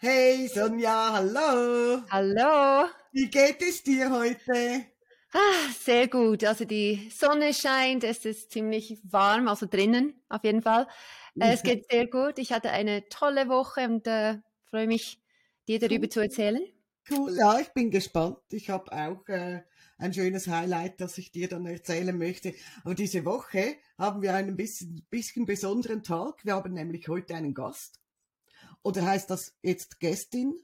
Hey Sonja, hallo. Hallo. Wie geht es dir heute? Ah, sehr gut. Also die Sonne scheint, es ist ziemlich warm, also drinnen auf jeden Fall. Äh, es geht sehr gut. Ich hatte eine tolle Woche und äh, freue mich, dir darüber zu erzählen. Cool, ja, ich bin gespannt. Ich habe auch äh, ein schönes Highlight, das ich dir dann erzählen möchte. Aber diese Woche haben wir einen bisschen, bisschen besonderen Tag. Wir haben nämlich heute einen Gast. Oder heißt das jetzt Gästin?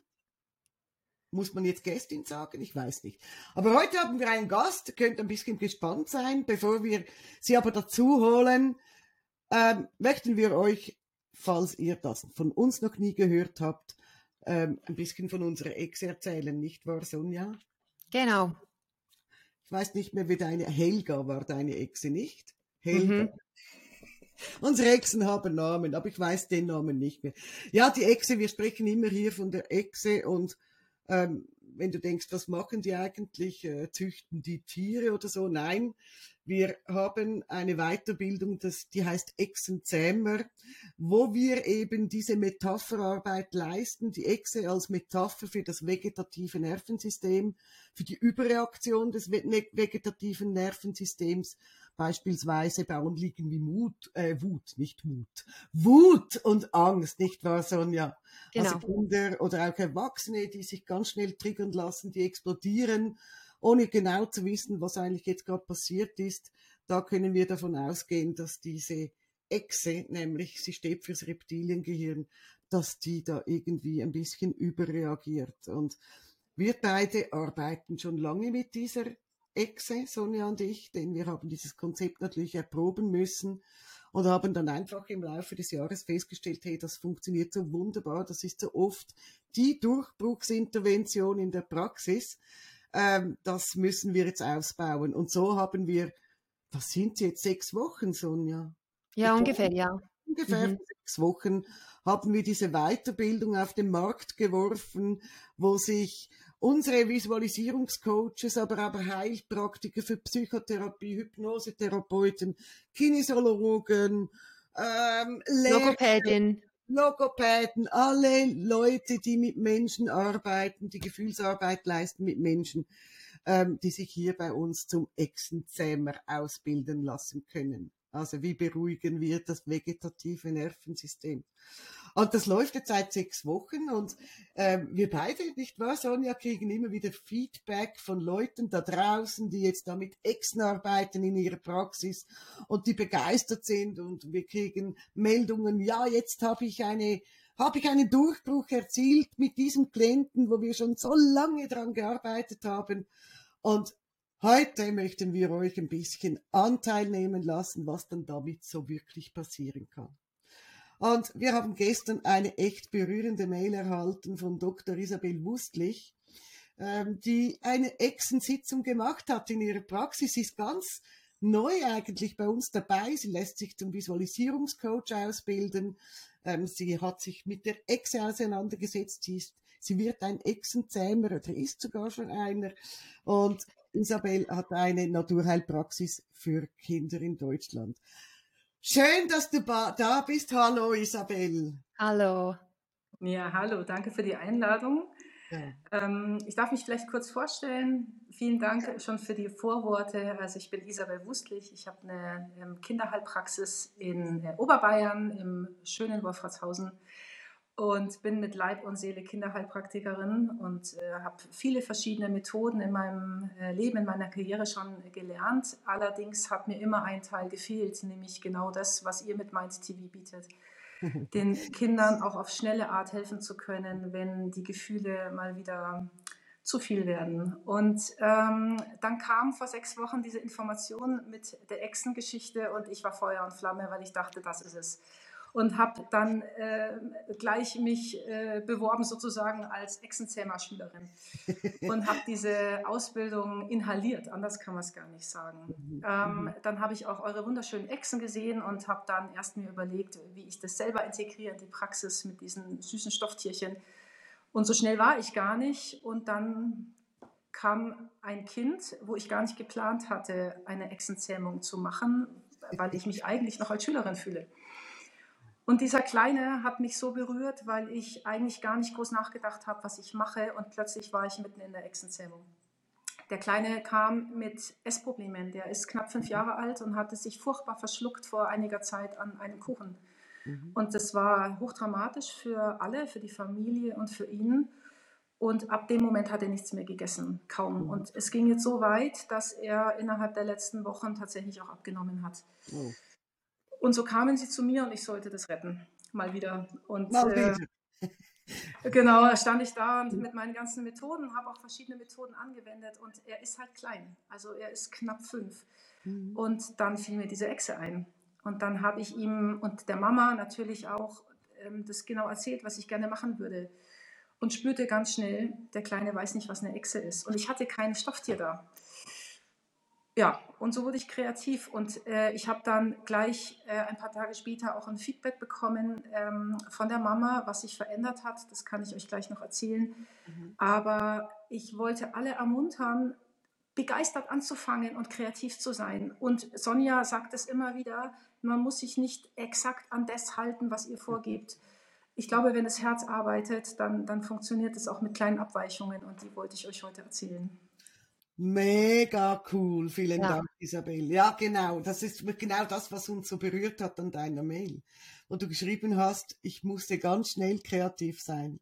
Muss man jetzt Gästin sagen? Ich weiß nicht. Aber heute haben wir einen Gast, könnt ein bisschen gespannt sein. Bevor wir sie aber dazu holen, ähm, möchten wir euch, falls ihr das von uns noch nie gehört habt, ähm, ein bisschen von unserer Ex erzählen, nicht wahr, Sonja? Genau. Ich weiß nicht mehr, wie deine Helga war, deine Exe nicht? Helga. Mhm. Unsere Exen haben Namen, aber ich weiß den Namen nicht mehr. Ja, die Echse, wir sprechen immer hier von der Echse und ähm, wenn du denkst, was machen die eigentlich? Äh, züchten die Tiere oder so? Nein, wir haben eine Weiterbildung, das, die heißt Echsenzähmer, wo wir eben diese Metapherarbeit leisten, die Echse als Metapher für das vegetative Nervensystem, für die Überreaktion des vegetativen Nervensystems, beispielsweise bei Anliegen wie Mut, äh, Wut, nicht Mut, Wut und Angst, nicht wahr, Sonja? Also genau. Also Kinder oder auch Erwachsene, die sich ganz schnell triggern lassen, die explodieren ohne genau zu wissen, was eigentlich jetzt gerade passiert ist, da können wir davon ausgehen, dass diese Echse, nämlich sie steht fürs Reptiliengehirn, dass die da irgendwie ein bisschen überreagiert. Und wir beide arbeiten schon lange mit dieser Echse, Sonja und ich, denn wir haben dieses Konzept natürlich erproben müssen und haben dann einfach im Laufe des Jahres festgestellt, hey, das funktioniert so wunderbar, das ist so oft die Durchbruchsintervention in der Praxis, ähm, das müssen wir jetzt ausbauen. Und so haben wir, das sind jetzt sechs Wochen, Sonja. Ja, ich ungefähr, glaube, ja. Ungefähr mhm. sechs Wochen haben wir diese Weiterbildung auf den Markt geworfen, wo sich unsere Visualisierungscoaches, aber auch Heilpraktiker für Psychotherapie, Hypnosetherapeuten, Kinesiologen, ähm, Logopädin. Logopäden, alle Leute, die mit Menschen arbeiten, die Gefühlsarbeit leisten mit Menschen, ähm, die sich hier bei uns zum Exenzähmer ausbilden lassen können. Also wie beruhigen wir das vegetative Nervensystem? Und das läuft jetzt seit sechs Wochen und ähm, wir beide, nicht wahr, Sonja, kriegen immer wieder Feedback von Leuten da draußen, die jetzt damit Exen arbeiten in ihrer Praxis und die begeistert sind und wir kriegen Meldungen, ja, jetzt habe ich eine habe ich einen Durchbruch erzielt mit diesem Klienten, wo wir schon so lange dran gearbeitet haben. Und heute möchten wir euch ein bisschen Anteil nehmen lassen, was dann damit so wirklich passieren kann. Und wir haben gestern eine echt berührende Mail erhalten von Dr. Isabel Wustlich, ähm, die eine Exensitzung gemacht hat in ihrer Praxis. Sie ist ganz neu eigentlich bei uns dabei. Sie lässt sich zum Visualisierungscoach ausbilden. Ähm, sie hat sich mit der Exe auseinandergesetzt. Sie, ist, sie wird ein Exenzähmer oder ist sogar schon einer. Und Isabel hat eine Naturheilpraxis für Kinder in Deutschland. Schön, dass du da bist. Hallo, Isabel. Hallo. Ja, hallo. Danke für die Einladung. Ja. Ähm, ich darf mich vielleicht kurz vorstellen. Vielen Dank schon für die Vorworte. Also ich bin Isabel Wustlich. Ich habe eine ähm, Kinderheilpraxis in äh, Oberbayern im schönen Wolfratshausen und bin mit Leib und Seele Kinderheilpraktikerin und äh, habe viele verschiedene Methoden in meinem äh, Leben, in meiner Karriere schon gelernt. Allerdings hat mir immer ein Teil gefehlt, nämlich genau das, was ihr mit Mind TV bietet. Den Kindern auch auf schnelle Art helfen zu können, wenn die Gefühle mal wieder zu viel werden. Und ähm, dann kam vor sechs Wochen diese Information mit der Echsengeschichte und ich war Feuer und Flamme, weil ich dachte, das ist es und habe dann äh, gleich mich äh, beworben sozusagen als Exenzähmer-Schülerin und habe diese Ausbildung inhaliert, anders kann man es gar nicht sagen. Mhm. Ähm, mhm. dann habe ich auch eure wunderschönen Echsen gesehen und habe dann erst mir überlegt, wie ich das selber integriere in die Praxis mit diesen süßen Stofftierchen. Und so schnell war ich gar nicht und dann kam ein Kind, wo ich gar nicht geplant hatte, eine Exenzähmung zu machen, weil ich mich eigentlich noch als Schülerin fühle. Und dieser Kleine hat mich so berührt, weil ich eigentlich gar nicht groß nachgedacht habe, was ich mache. Und plötzlich war ich mitten in der Echsenzähmung. Der Kleine kam mit Essproblemen. Der ist knapp fünf Jahre alt und hatte sich furchtbar verschluckt vor einiger Zeit an einem Kuchen. Mhm. Und das war hochdramatisch für alle, für die Familie und für ihn. Und ab dem Moment hat er nichts mehr gegessen, kaum. Mhm. Und es ging jetzt so weit, dass er innerhalb der letzten Wochen tatsächlich auch abgenommen hat. Oh. Und so kamen sie zu mir und ich sollte das retten, mal wieder. Und mal wieder. Äh, genau, da stand ich da und mit meinen ganzen Methoden, habe auch verschiedene Methoden angewendet und er ist halt klein, also er ist knapp fünf. Mhm. Und dann fiel mir diese Echse ein. Und dann habe ich ihm und der Mama natürlich auch ähm, das genau erzählt, was ich gerne machen würde. Und spürte ganz schnell, der Kleine weiß nicht, was eine Echse ist. Und ich hatte kein Stofftier da ja, und so wurde ich kreativ und äh, ich habe dann gleich äh, ein paar Tage später auch ein Feedback bekommen ähm, von der Mama, was sich verändert hat. Das kann ich euch gleich noch erzählen. Mhm. Aber ich wollte alle ermuntern, begeistert anzufangen und kreativ zu sein. Und Sonja sagt es immer wieder, man muss sich nicht exakt an das halten, was ihr vorgebt. Ich glaube, wenn das Herz arbeitet, dann, dann funktioniert es auch mit kleinen Abweichungen und die wollte ich euch heute erzählen. Mega cool, vielen ja. Dank, Isabel. Ja, genau, das ist genau das, was uns so berührt hat an deiner Mail. Wo du geschrieben hast, ich musste ganz schnell kreativ sein.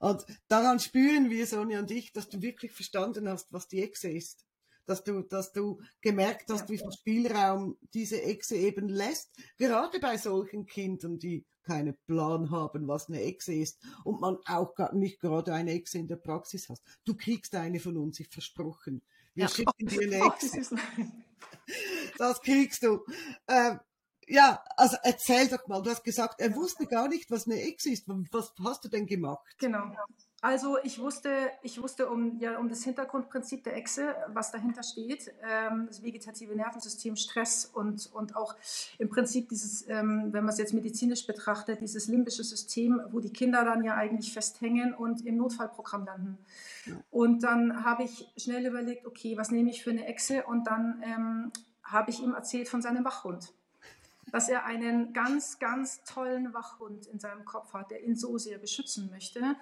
Und daran spüren wir, Sonja und ich, dass du wirklich verstanden hast, was die Echse ist. Dass du, dass du gemerkt hast, ja. wie viel Spielraum diese Echse eben lässt. Gerade bei solchen Kindern, die keinen Plan haben, was eine Echse ist und man auch gar nicht gerade eine Echse in der Praxis hat. Du kriegst eine von uns, ich versprochen. Wir ja. schicken dir eine Echse. das kriegst du. Ähm, ja, also erzähl doch mal, du hast gesagt, er wusste gar nicht, was eine Echse ist. Was hast du denn gemacht? Genau. Also ich wusste, ich wusste um, ja, um das Hintergrundprinzip der Echse, was dahinter steht, ähm, das vegetative Nervensystem, Stress und, und auch im Prinzip dieses, ähm, wenn man es jetzt medizinisch betrachtet, dieses limbische System, wo die Kinder dann ja eigentlich festhängen und im Notfallprogramm landen. Und dann habe ich schnell überlegt, okay, was nehme ich für eine Echse? Und dann ähm, habe ich ihm erzählt von seinem Wachhund dass er einen ganz, ganz tollen Wachhund in seinem Kopf hat, der ihn so sehr beschützen möchte,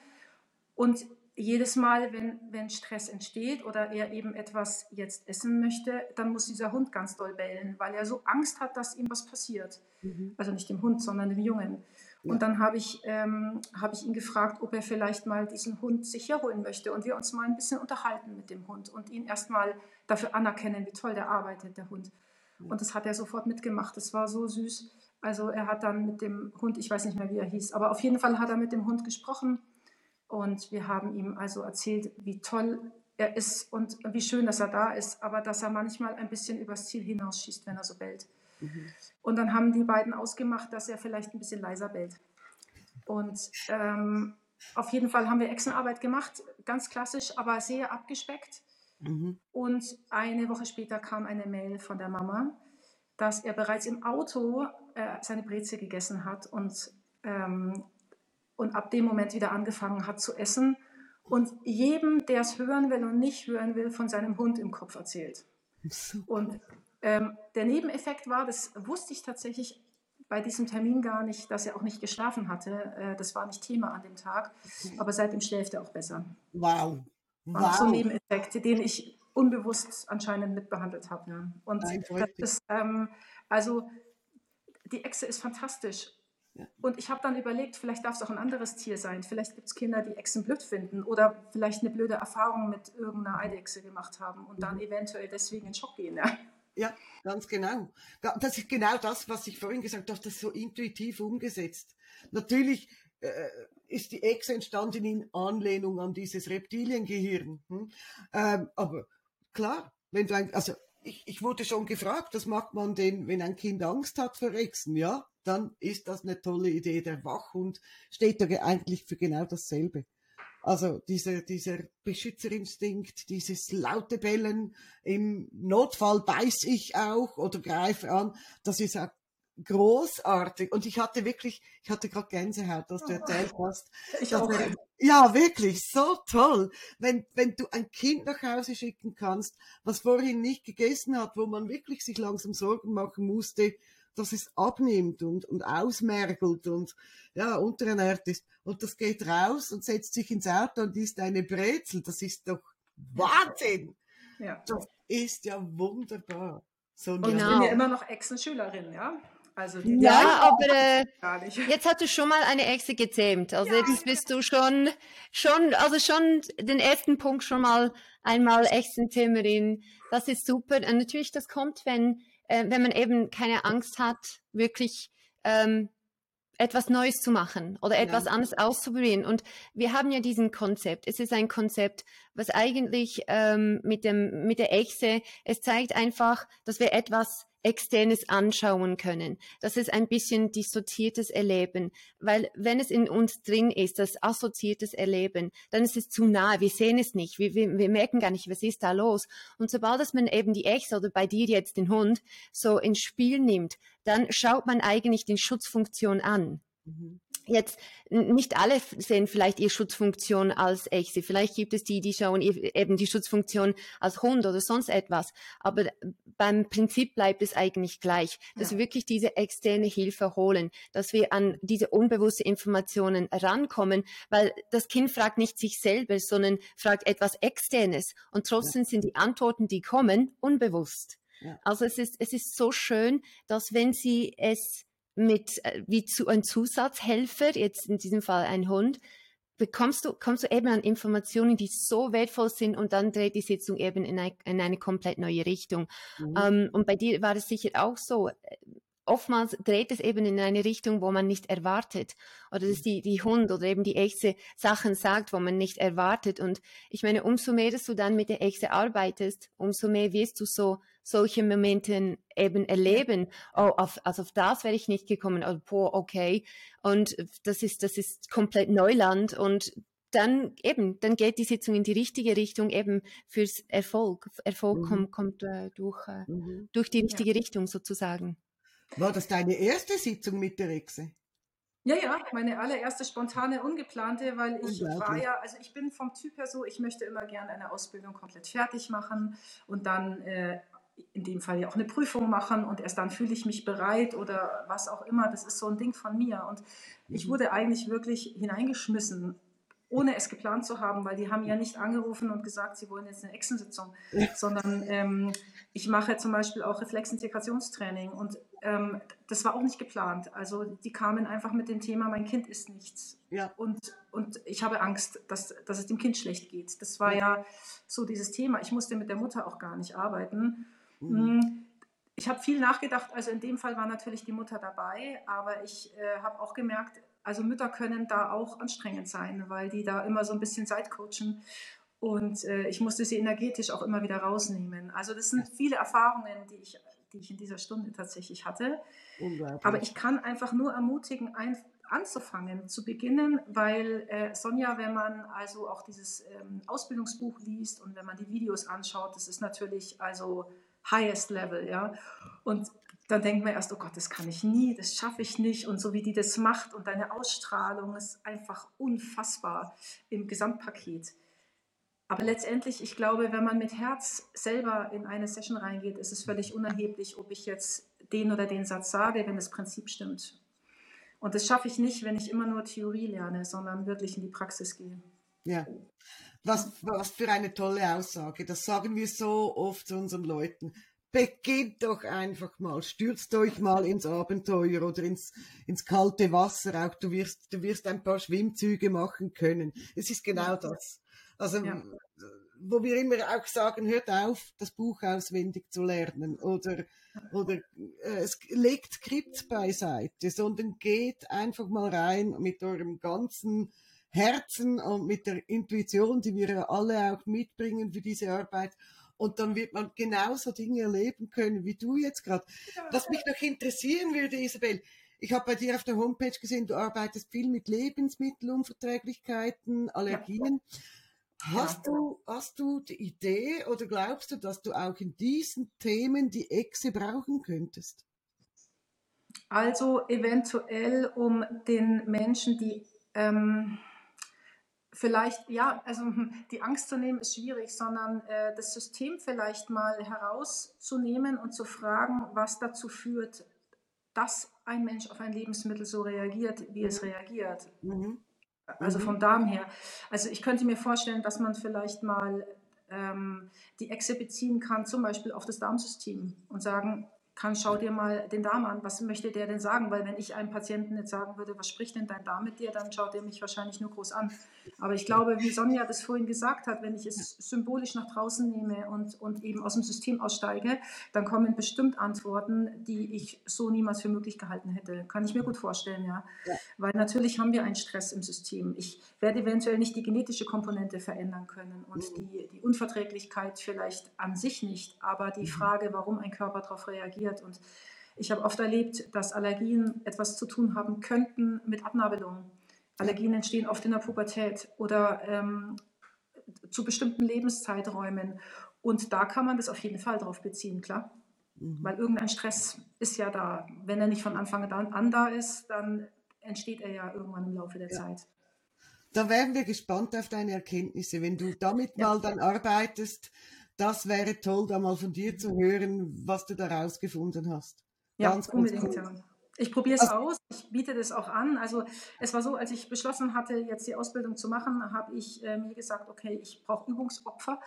und jedes Mal, wenn, wenn Stress entsteht oder er eben etwas jetzt essen möchte, dann muss dieser Hund ganz doll bellen, weil er so Angst hat, dass ihm was passiert. Mhm. Also nicht dem Hund, sondern dem Jungen. Ja. Und dann habe ich, ähm, hab ich ihn gefragt, ob er vielleicht mal diesen Hund sich herholen möchte und wir uns mal ein bisschen unterhalten mit dem Hund und ihn erstmal dafür anerkennen, wie toll der arbeitet, der Hund. Ja. Und das hat er sofort mitgemacht. Das war so süß. Also er hat dann mit dem Hund, ich weiß nicht mehr, wie er hieß, aber auf jeden Fall hat er mit dem Hund gesprochen und wir haben ihm also erzählt, wie toll er ist und wie schön, dass er da ist, aber dass er manchmal ein bisschen übers Ziel hinausschießt, wenn er so bellt. Mhm. Und dann haben die beiden ausgemacht, dass er vielleicht ein bisschen leiser bellt. Und ähm, auf jeden Fall haben wir Echsenarbeit gemacht, ganz klassisch, aber sehr abgespeckt. Mhm. Und eine Woche später kam eine Mail von der Mama, dass er bereits im Auto äh, seine Breze gegessen hat und ähm, und ab dem Moment wieder angefangen hat zu essen und jedem, der es hören will und nicht hören will, von seinem Hund im Kopf erzählt. Und ähm, der Nebeneffekt war, das wusste ich tatsächlich bei diesem Termin gar nicht, dass er auch nicht geschlafen hatte. Äh, das war nicht Thema an dem Tag, aber seitdem schläft er auch besser. Wow. wow. War so Nebeneffekte, den ich unbewusst anscheinend mitbehandelt habe. Ja. Und das ist, ähm, also die Echse ist fantastisch und ich habe dann überlegt, vielleicht darf es auch ein anderes Tier sein. Vielleicht gibt es Kinder, die Echsen blöd finden oder vielleicht eine blöde Erfahrung mit irgendeiner Eidechse gemacht haben und dann mhm. eventuell deswegen in Schock gehen. Ja. ja, ganz genau. Das ist genau das, was ich vorhin gesagt habe, das so intuitiv umgesetzt. Natürlich äh, ist die Echse entstanden in Anlehnung an dieses Reptiliengehirn. Hm? Ähm, aber klar, wenn du ein, also ich, ich wurde schon gefragt, das macht man denn, wenn ein Kind Angst hat vor Echsen, ja? dann ist das eine tolle Idee. Der Wachhund steht da eigentlich für genau dasselbe. Also dieser, dieser Beschützerinstinkt, dieses laute Bellen, im Notfall beiß ich auch oder greife an, das ist auch großartig. Und ich hatte wirklich, ich hatte gerade Gänsehaut, dass du erzählt hast. Ich auch. Er, ja, wirklich, so toll. Wenn, wenn du ein Kind nach Hause schicken kannst, was vorhin nicht gegessen hat, wo man wirklich sich langsam Sorgen machen musste, dass es abnimmt und, und ausmergelt und ja, unterernährt ist. Und das geht raus und setzt sich ins Auto und isst eine Brezel. Das ist doch Wahnsinn! Ja. Das ist ja wunderbar. So genau. Ich bin ja immer noch Ex-Schülerin, ja. Also ja, aber äh, jetzt hast du schon mal eine Echse gezähmt. Also ja. jetzt bist du schon, schon, also schon den ersten Punkt schon mal einmal Echsenzimmerin. Das ist super. Und natürlich, das kommt, wenn, äh, wenn man eben keine Angst hat, wirklich ähm, etwas Neues zu machen oder etwas ja. anderes auszuprobieren. Und wir haben ja diesen Konzept. Es ist ein Konzept, was eigentlich ähm, mit dem mit der Echse, es zeigt einfach, dass wir etwas Externes anschauen können. Das ist ein bisschen dissoziiertes Erleben, weil wenn es in uns drin ist, das assoziiertes Erleben, dann ist es zu nahe. Wir sehen es nicht, wir, wir, wir merken gar nicht, was ist da los. Und sobald dass man eben die Echse oder bei dir jetzt den Hund so ins Spiel nimmt, dann schaut man eigentlich die Schutzfunktion an. Mhm. Jetzt, nicht alle sehen vielleicht ihre Schutzfunktion als Echse. Vielleicht gibt es die, die schauen eben die Schutzfunktion als Hund oder sonst etwas. Aber beim Prinzip bleibt es eigentlich gleich, dass ja. wir wirklich diese externe Hilfe holen, dass wir an diese unbewusste Informationen rankommen, weil das Kind fragt nicht sich selber, sondern fragt etwas Externes. Und trotzdem ja. sind die Antworten, die kommen, unbewusst. Ja. Also es ist, es ist so schön, dass wenn sie es mit äh, wie zu ein Zusatzhelfer, jetzt in diesem Fall ein Hund, bekommst du, kommst du eben an Informationen, die so wertvoll sind und dann dreht die Sitzung eben in eine, in eine komplett neue Richtung. Mhm. Ähm, und bei dir war es sicher auch so. Oftmals dreht es eben in eine Richtung, wo man nicht erwartet. Oder dass mhm. die, die Hund oder eben die Echse Sachen sagt, wo man nicht erwartet. Und ich meine, umso mehr, dass du dann mit der Echse arbeitest, umso mehr wirst du so solche Momente eben erleben. Oh, auf, also auf das wäre ich nicht gekommen. Oh, boah, okay. Und das ist, das ist komplett Neuland und dann eben, dann geht die Sitzung in die richtige Richtung eben fürs Erfolg. Erfolg mhm. kommt, kommt äh, durch, äh, mhm. durch die richtige ja. Richtung sozusagen. War das deine erste Sitzung mit der Echse? Ja, ja, meine allererste spontane, ungeplante, weil ich war ja, also ich bin vom Typ her so, ich möchte immer gerne eine Ausbildung komplett fertig machen und dann äh, in dem Fall ja auch eine Prüfung machen und erst dann fühle ich mich bereit oder was auch immer. Das ist so ein Ding von mir. Und ich mhm. wurde eigentlich wirklich hineingeschmissen, ohne es geplant zu haben, weil die haben ja nicht angerufen und gesagt, sie wollen jetzt eine Exensitzung, sondern ähm, ich mache zum Beispiel auch Reflexintegrationstraining und ähm, das war auch nicht geplant. Also die kamen einfach mit dem Thema, mein Kind ist nichts. Ja. Und, und ich habe Angst, dass, dass es dem Kind schlecht geht. Das war ja so dieses Thema. Ich musste mit der Mutter auch gar nicht arbeiten. Mhm. Hm, ich habe viel nachgedacht, also in dem Fall war natürlich die Mutter dabei, aber ich äh, habe auch gemerkt, also Mütter können da auch anstrengend sein, weil die da immer so ein bisschen Seitcoachen und äh, ich musste sie energetisch auch immer wieder rausnehmen. Also das sind viele Erfahrungen, die ich, die ich in dieser Stunde tatsächlich hatte. Aber ich kann einfach nur ermutigen, ein, anzufangen, zu beginnen, weil äh, Sonja, wenn man also auch dieses ähm, Ausbildungsbuch liest und wenn man die Videos anschaut, das ist natürlich also highest level, ja. Und dann denkt man erst, oh Gott, das kann ich nie, das schaffe ich nicht. Und so wie die das macht und deine Ausstrahlung ist einfach unfassbar im Gesamtpaket. Aber letztendlich, ich glaube, wenn man mit Herz selber in eine Session reingeht, ist es völlig unerheblich, ob ich jetzt den oder den Satz sage, wenn das Prinzip stimmt. Und das schaffe ich nicht, wenn ich immer nur Theorie lerne, sondern wirklich in die Praxis gehe. Ja, was, was für eine tolle Aussage. Das sagen wir so oft zu unseren Leuten. Beginnt doch einfach mal, stürzt euch mal ins Abenteuer oder ins, ins kalte Wasser. Auch du wirst, du wirst ein paar Schwimmzüge machen können. Es ist genau das. Also, ja. wo wir immer auch sagen, hört auf, das Buch auswendig zu lernen oder, oder äh, es legt Skript beiseite, sondern geht einfach mal rein mit eurem ganzen Herzen und mit der Intuition, die wir alle auch mitbringen für diese Arbeit. Und dann wird man genauso Dinge erleben können, wie du jetzt gerade. Was mich noch interessieren würde, Isabel, ich habe bei dir auf der Homepage gesehen, du arbeitest viel mit Lebensmittelunverträglichkeiten, Allergien. Hast, ja. du, hast du die Idee oder glaubst du, dass du auch in diesen Themen die Echse brauchen könntest? Also eventuell, um den Menschen, die ähm, vielleicht, ja, also die Angst zu nehmen ist schwierig, sondern äh, das System vielleicht mal herauszunehmen und zu fragen, was dazu führt, dass ein Mensch auf ein Lebensmittel so reagiert, wie es reagiert. Mhm. Also mhm. vom Darm her. Also ich könnte mir vorstellen, dass man vielleicht mal ähm, die Echse beziehen kann, zum Beispiel auf das Darmsystem und sagen, kann, schau dir mal den Darm an, was möchte der denn sagen? Weil wenn ich einem Patienten jetzt sagen würde, was spricht denn dein Darm mit dir, dann schaut er mich wahrscheinlich nur groß an. Aber ich glaube, wie Sonja das vorhin gesagt hat, wenn ich es symbolisch nach draußen nehme und, und eben aus dem System aussteige, dann kommen bestimmt Antworten, die ich so niemals für möglich gehalten hätte. Kann ich mir gut vorstellen, ja. ja. Weil natürlich haben wir einen Stress im System. Ich werde eventuell nicht die genetische Komponente verändern können und mhm. die, die Unverträglichkeit vielleicht an sich nicht, aber die mhm. Frage, warum ein Körper darauf reagiert, reagiert. Und ich habe oft erlebt, dass Allergien etwas zu tun haben könnten mit Abnabelung. Allergien entstehen oft in der Pubertät oder ähm, zu bestimmten Lebenszeiträumen. Und da kann man das auf jeden Fall drauf beziehen, klar. Mhm. Weil irgendein Stress ist ja da. Wenn er nicht von Anfang an da ist, dann entsteht er ja irgendwann im Laufe der ja. Zeit. Da wären wir gespannt auf deine Erkenntnisse. Wenn du damit ja. mal dann arbeitest, das wäre toll, da mal von dir zu hören, was du da rausgefunden hast. Ja, ganz, unbedingt. Ganz. Ich probiere es also, aus, ich biete das auch an. Also es war so, als ich beschlossen hatte, jetzt die Ausbildung zu machen, habe ich äh, mir gesagt, okay, ich brauche Übungsopfer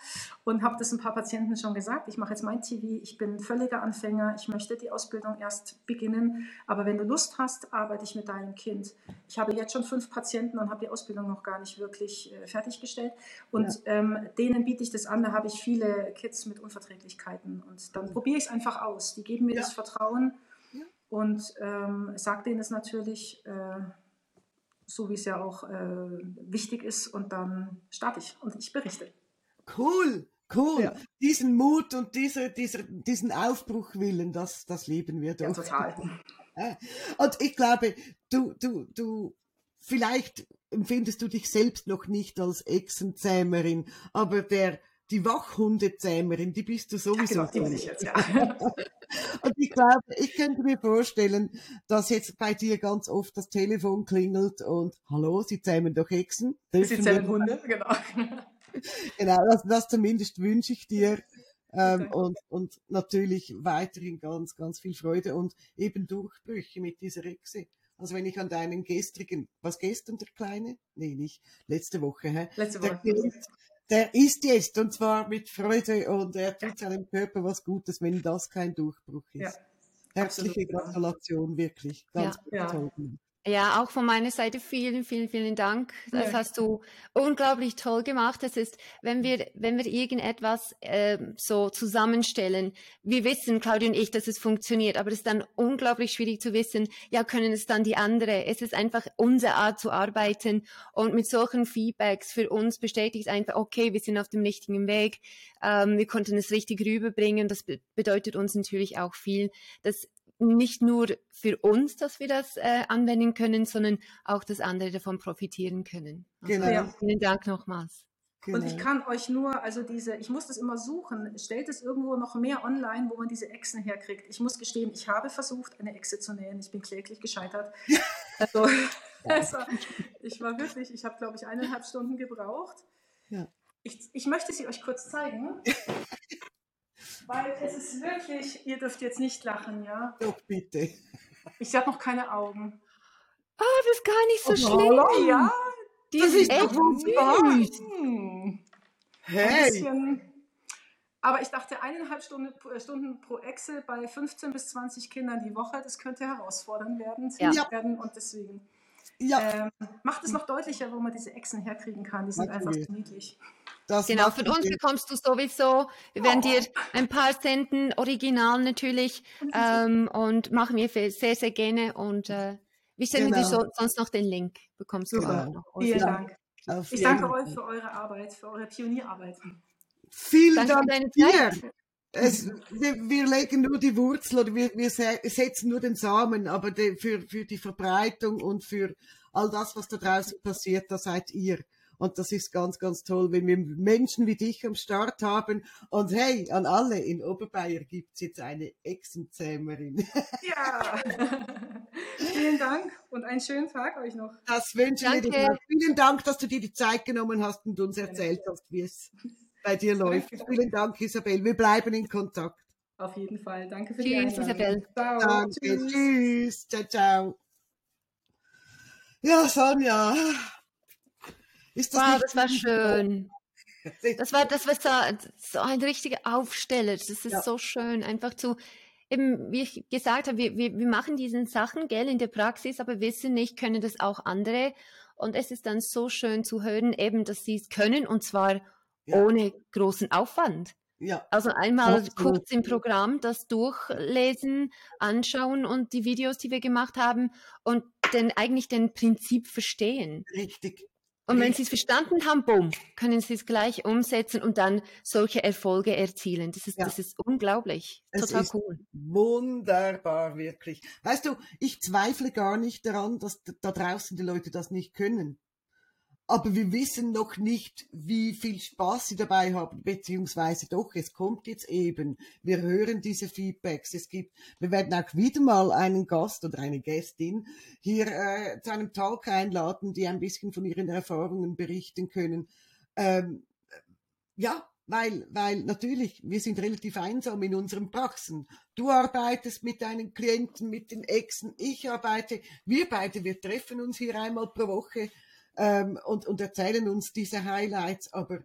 und habe das ein paar Patienten schon gesagt. Ich mache jetzt mein TV, ich bin völliger Anfänger, ich möchte die Ausbildung erst beginnen, aber wenn du Lust hast, arbeite ich mit deinem Kind. Ich habe jetzt schon fünf Patienten und habe die Ausbildung noch gar nicht wirklich äh, fertiggestellt und ja. ähm, denen biete ich das an. Da habe ich viele Kids mit Unverträglichkeiten und dann probiere ich es einfach aus. Die geben mir ja. das Vertrauen und ähm, sage denen es natürlich, äh, so wie es ja auch äh, wichtig ist, und dann starte ich und ich berichte. Cool, cool. Ja. Diesen Mut und diese, dieser, diesen Aufbruchwillen, das, das leben wir doch. Ja, total. Und ich glaube, du, du, du, vielleicht empfindest du dich selbst noch nicht als Echsenzähmerin, aber der die Wachhundezähmerin, die bist du sowieso. Ja, genau, die bin ich jetzt, ja. Und ich glaube, ich könnte mir vorstellen, dass jetzt bei dir ganz oft das Telefon klingelt und hallo, Sie zähmen doch Hexen. Sie zähmen Hunde, genau. genau, das, das zumindest wünsche ich dir. Ähm, und, und natürlich weiterhin ganz, ganz viel Freude und eben Durchbrüche mit dieser Hexe. Also wenn ich an deinen gestrigen, was gestern der Kleine? Nee, nicht, letzte Woche, hä? Letzte Woche. Der, der isst jetzt und zwar mit Freude und er tut seinem Körper was Gutes, wenn das kein Durchbruch ist. Ja, Herzliche Gratulation, wirklich. Ganz ja, toll. Ja. Auch von meiner Seite vielen, vielen, vielen Dank. Das ja. hast du unglaublich toll gemacht. Das ist, wenn wir, wenn wir irgendetwas äh, so zusammenstellen, wir wissen, Claudia und ich, dass es funktioniert, aber es ist dann unglaublich schwierig zu wissen, ja, können es dann die andere? Es ist einfach unsere Art zu arbeiten und mit solchen Feedbacks für uns bestätigt einfach, okay, wir sind auf dem richtigen Weg, ähm, wir konnten es richtig rüberbringen. Das be bedeutet uns natürlich auch viel, dass nicht nur für uns, dass wir das äh, anwenden können, sondern auch, dass andere davon profitieren können. Also genau. Ja. Vielen Dank nochmals. Genau. Und ich kann euch nur, also diese, ich muss das immer suchen, stellt es irgendwo noch mehr online, wo man diese Echsen herkriegt. Ich muss gestehen, ich habe versucht, eine Echse zu nähen. Ich bin kläglich gescheitert. Also, also ich war wirklich, ich habe, glaube ich, eineinhalb Stunden gebraucht. Ja. Ich, ich möchte sie euch kurz zeigen. Weil es ist wirklich, ihr dürft jetzt nicht lachen, ja? Doch, bitte. Ich habe noch keine Augen. Ah, oh, das ist gar nicht so oh, schlimm. Ja, die das ist echt süß. Hey. Bisschen, aber ich dachte, eineinhalb Stunden, äh, Stunden pro Excel bei 15 bis 20 Kindern die Woche, das könnte herausfordernd werden. Ja. werden und deswegen ja. ähm, macht es noch deutlicher, wo man diese Echsen herkriegen kann. Die sind Natürlich. einfach so niedlich. Das genau, von uns bekommst du sowieso. Wir werden dir ein paar senden, original natürlich, ähm, und machen wir sehr, sehr gerne. Und äh, wir senden genau. dir so, sonst noch den Link. Bekommst du auch noch. Vielen Dank. ich danke euch für eure Arbeit, für eure Pionierarbeit. Vielen Dank dir. Es, wir, wir, legen nur die Wurzel oder wir, wir setzen nur den Samen, aber de, für, für die Verbreitung und für all das, was da draußen passiert, da seid ihr. Und das ist ganz, ganz toll, wenn wir Menschen wie dich am Start haben. Und hey, an alle, in Oberbayern gibt es jetzt eine Echsenzähmerin. Ja. Vielen Dank und einen schönen Tag euch noch. Das wünsche ich dir. Vielen Dank, dass du dir die Zeit genommen hast und uns erzählt hast, wie es bei dir läuft. Vielen Dank, Isabel. Wir bleiben in Kontakt. Auf jeden Fall. Danke für Tschüss, die Isabel. Ciao. Danke. Tschüss. Tschüss. Ciao, ciao. Ja, Sonja. Ist das wow, das war schön. Das war, das war so, so ein richtiger Aufsteller. Das ist ja. so schön, einfach zu, eben, wie ich gesagt habe, wir, wir, wir machen diesen Sachen, gell, in der Praxis, aber wissen nicht, können das auch andere. Und es ist dann so schön zu hören, eben, dass sie es können und zwar ja. ohne großen Aufwand. Ja. Also einmal kurz im Programm das durchlesen, anschauen und die Videos, die wir gemacht haben und dann eigentlich den Prinzip verstehen. Richtig. Und wenn Sie es verstanden haben, boom, können Sie es gleich umsetzen und dann solche Erfolge erzielen. Das ist, ja. das ist unglaublich. Total es cool. Wunderbar, wirklich. Weißt du, ich zweifle gar nicht daran, dass da draußen die Leute das nicht können aber wir wissen noch nicht, wie viel Spaß sie dabei haben, beziehungsweise doch, es kommt jetzt eben. Wir hören diese Feedbacks. Es gibt, wir werden auch wieder mal einen Gast oder eine Gästin hier äh, zu einem Talk einladen, die ein bisschen von ihren Erfahrungen berichten können. Ähm, ja, weil, weil natürlich, wir sind relativ einsam in unseren Praxen. Du arbeitest mit deinen Klienten, mit den Exen, ich arbeite, wir beide, wir treffen uns hier einmal pro Woche ähm, und, und erzählen uns diese Highlights, aber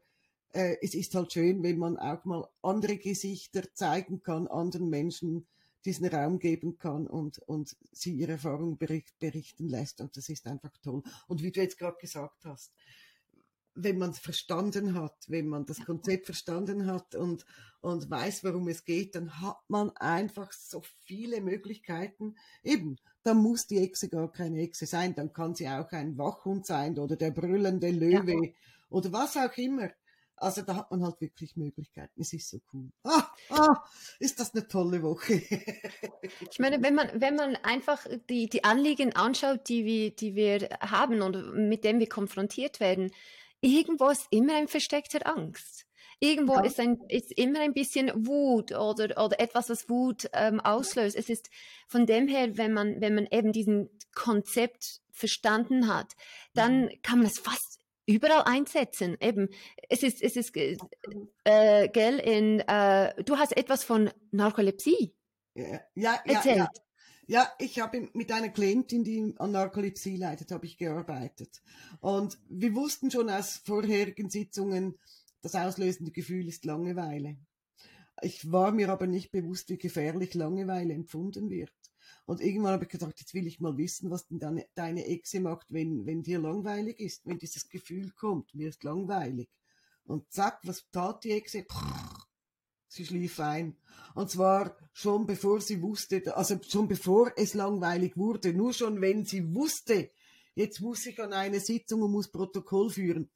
äh, es ist halt schön, wenn man auch mal andere Gesichter zeigen kann, anderen Menschen diesen Raum geben kann und, und sie ihre Erfahrungen bericht, berichten lässt. Und das ist einfach toll. Und wie du jetzt gerade gesagt hast, wenn man es verstanden hat, wenn man das Konzept verstanden hat und, und weiß, worum es geht, dann hat man einfach so viele Möglichkeiten. Eben, dann muss die Echse gar keine Echse sein, dann kann sie auch ein Wachhund sein oder der brüllende Löwe ja. oder was auch immer. Also da hat man halt wirklich Möglichkeiten. Es ist so cool. Ah, ah, ist das eine tolle Woche. ich meine, wenn man, wenn man einfach die, die Anliegen anschaut, die wir, die wir haben und mit denen wir konfrontiert werden, irgendwo ist immer ein versteckter Angst. Irgendwo ja. ist, ein, ist immer ein bisschen Wut oder, oder etwas, was Wut ähm, auslöst. Es ist von dem her, wenn man, wenn man eben diesen Konzept verstanden hat, dann kann man es fast überall einsetzen. Eben, es ist, es ist, äh, äh, gell, in, äh, du hast etwas von Narkolepsie ja, ja, erzählt. Ja, ja, ich habe mit einer Klientin, die an Narkolepsie leidet, habe ich gearbeitet. Und wir wussten schon aus vorherigen Sitzungen, das auslösende Gefühl ist Langeweile. Ich war mir aber nicht bewusst, wie gefährlich Langeweile empfunden wird. Und irgendwann habe ich gedacht, jetzt will ich mal wissen, was denn deine, deine Exe macht, wenn, wenn dir langweilig ist, wenn dieses Gefühl kommt, mir ist langweilig. Und zack, was tat die Exe? Prrr, sie schlief ein. Und zwar schon bevor sie wusste, also schon bevor es langweilig wurde, nur schon wenn sie wusste, jetzt muss ich an eine Sitzung und muss Protokoll führen,